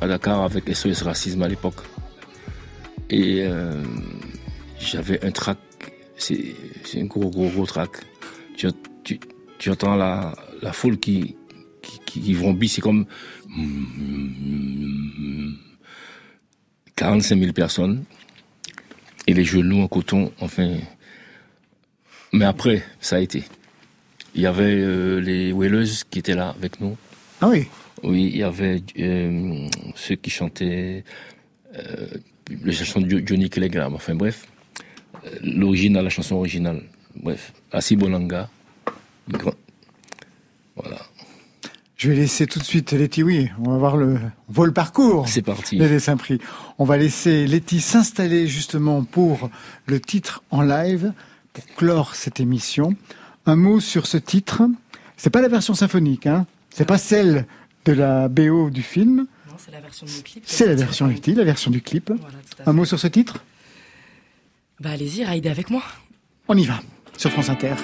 À Dakar avec SOS Racisme à l'époque. Et euh, j'avais un track, c'est un gros, gros, gros track. Tu, tu, tu entends la, la foule qui, qui, qui, qui vrombit, c'est comme 45 000 personnes. Et les genoux en coton, enfin, mais après, ça a été. Il y avait euh, les Whalers qui étaient là avec nous. Ah oui Oui, il y avait euh, ceux qui chantaient euh, les chansons de Jo- Johnny Telegram. Enfin bref, l'original, la chanson originale. Bref, Assi Bolanga. Grand- Voilà. Je vais laisser tout de suite Letty, oui, on va voir le, le parcours. C'est parti. Saint-Prix. On va laisser Letty s'installer justement pour le titre en live, pour clore cette émission. Un mot sur ce titre. C'est pas la version symphonique, hein. C'est pas celle de la BO du film. Non, c'est la version du clip. C'est la version utile, la version du clip. Un mot sur ce titre? Bah allez-y, raidez avec moi. On y va, sur France Inter.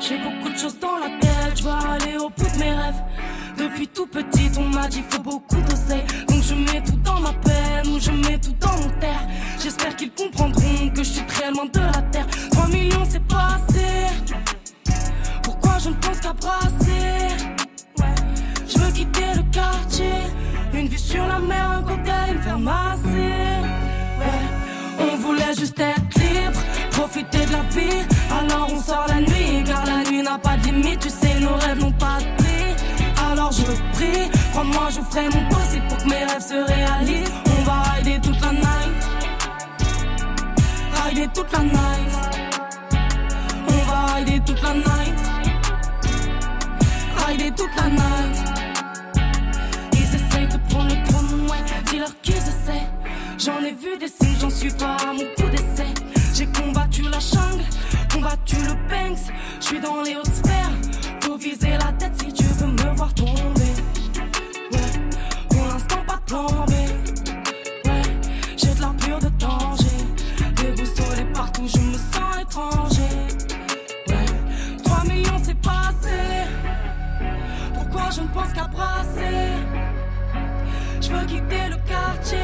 J'ai beaucoup de choses dans la tête, je veux aller au bout de mes rêves. Depuis tout petit, on m'a dit faut beaucoup d'oseille. Donc je mets tout dans ma peine ou je mets tout dans mon terre. J'espère qu'ils comprendront que je suis très loin de la terre. 3 millions, c'est pas assez. Je veux quitter le quartier. Une vue sur la mer, un cocktail me faire masser. Ouais, on voulait juste être libre, profiter de la vie. Alors on sort la nuit, car la nuit n'a pas de limite. Tu sais, nos rêves n'ont pas de prix. Alors je prie, crois-moi, je ferai mon possible pour que mes rêves se réalisent. On va rider toute la night, rider toute la night. On va rider toute la night, toute la. Ils essayent de prendre le trône, ouais, dis-leur qu'ils essaient. J'en ai vu des signes, j'en suis pas à mon coup d'essai. J'ai combattu la jungle, combattu le Banks. Je suis dans les hautes sphères, faut viser la tête si tu veux me voir tomber. Ouais, pour l'instant pas B. Ouais, j'ai de la pure de danger. Déboussolé partout, je me sens étranger. Je ne pense qu'à brasser? Je veux quitter le quartier.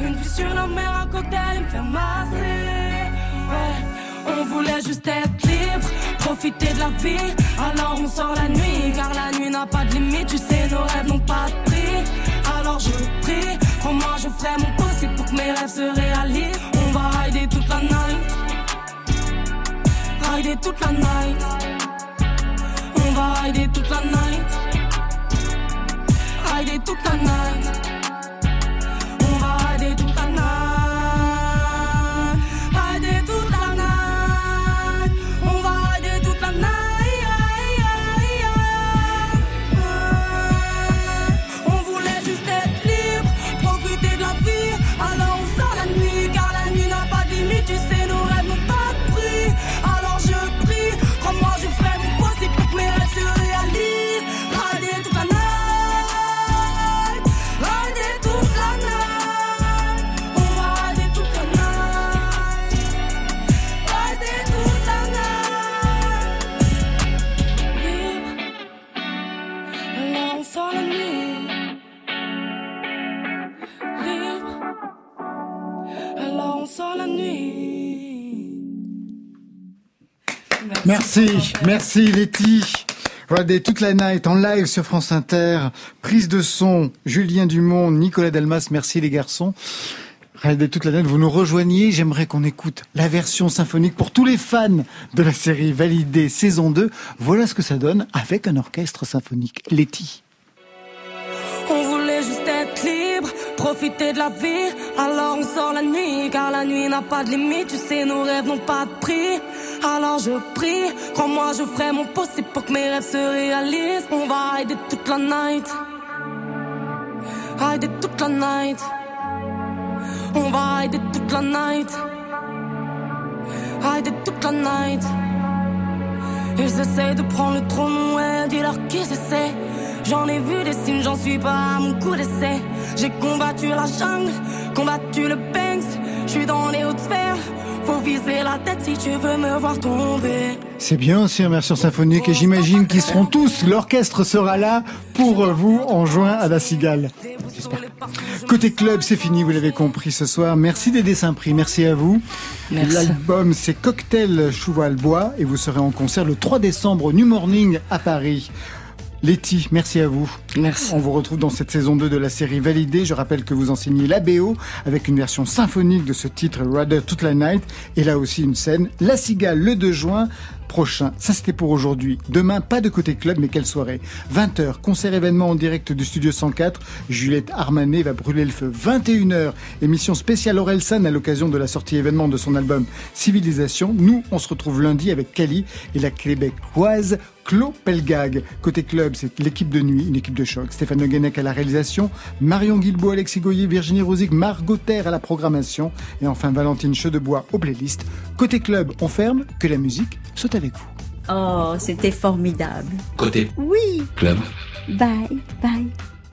Une vue sur la mer, un cocktail et me faire masser. Ouais, on voulait juste être libre, profiter de la vie. Alors on sort la nuit, car la nuit n'a pas de limite. Tu sais, nos rêves n'ont pas de prix. Alors je prie, crois-moi, je ferai mon possible pour que mes rêves se réalisent. On va rider toute la night. Rider toute la night. On va rider toute la night. Rider toute la night. Merci, merci Letty. Regardez toute la night en live sur France Inter. Prise de son, Julien Dumont, Nicolas Delmas. Merci les garçons. Regardez toute la night, vous nous rejoignez. J'aimerais qu'on écoute la version symphonique pour tous les fans de la série Validée saison 2. Voilà ce que ça donne avec un orchestre symphonique. Letty. On voulait juste être libre, profiter de la vie. Alors on sort la nuit, car la nuit n'a pas de limite. Tu sais, nos rêves n'ont pas de prix. Alors je prie, crois-moi, je ferai mon possible pour que mes rêves se réalisent. On va aider toute la night. Aider toute la night. On va aider toute la night. Aider toute la night. Ils essaient de prendre le trône, ouais, dis-leur qu'ils essaient. J'en ai vu des signes, j'en suis pas à mon coup d'essai. J'ai combattu la jungle, combattu le Banks. Je suis dans les hautes sphères, faut viser la tête si tu veux me voir tomber. C'est bien aussi un version symphonique et j'imagine qu'ils seront tous, l'orchestre sera là pour vous en juin à la Cigale. J'espère. Côté club, c'est fini, vous l'avez compris ce soir. Merci des dessins pris, merci à vous. Merci. L'album c'est Cocktail Chouval Bois et vous serez en concert le 3 décembre au New Morning à Paris. Letty, merci à vous. Merci. On vous retrouve dans cette saison 2 de la série Validée. Je rappelle que vous enseignez la BO avec une version symphonique de ce titre Rather Toute la Night et là aussi une scène La Cigale le 2 juin prochain. Ça c'était pour aujourd'hui. Demain, pas de côté club, mais quelle soirée? 20h, concert événement en direct du studio 104. Juliette Armanet va brûler le feu. 21h, émission spéciale Orelsan à l'occasion de la sortie événement de son album Civilisation. Nous, on se retrouve lundi avec Cali et la québécoise Claude Pelgag. Côté club, c'est l'équipe de nuit, une équipe de choc. Stéphane Le Guenec à la réalisation, Marion Guilbault, Alexis Goyer, Virginie Rosic, Margot Terre à la programmation et enfin Valentine Chedebois aux playlists. Côté club, on ferme, que la musique saute avec vous. Oh, c'était formidable. Côté Oui. club. Bye, bye.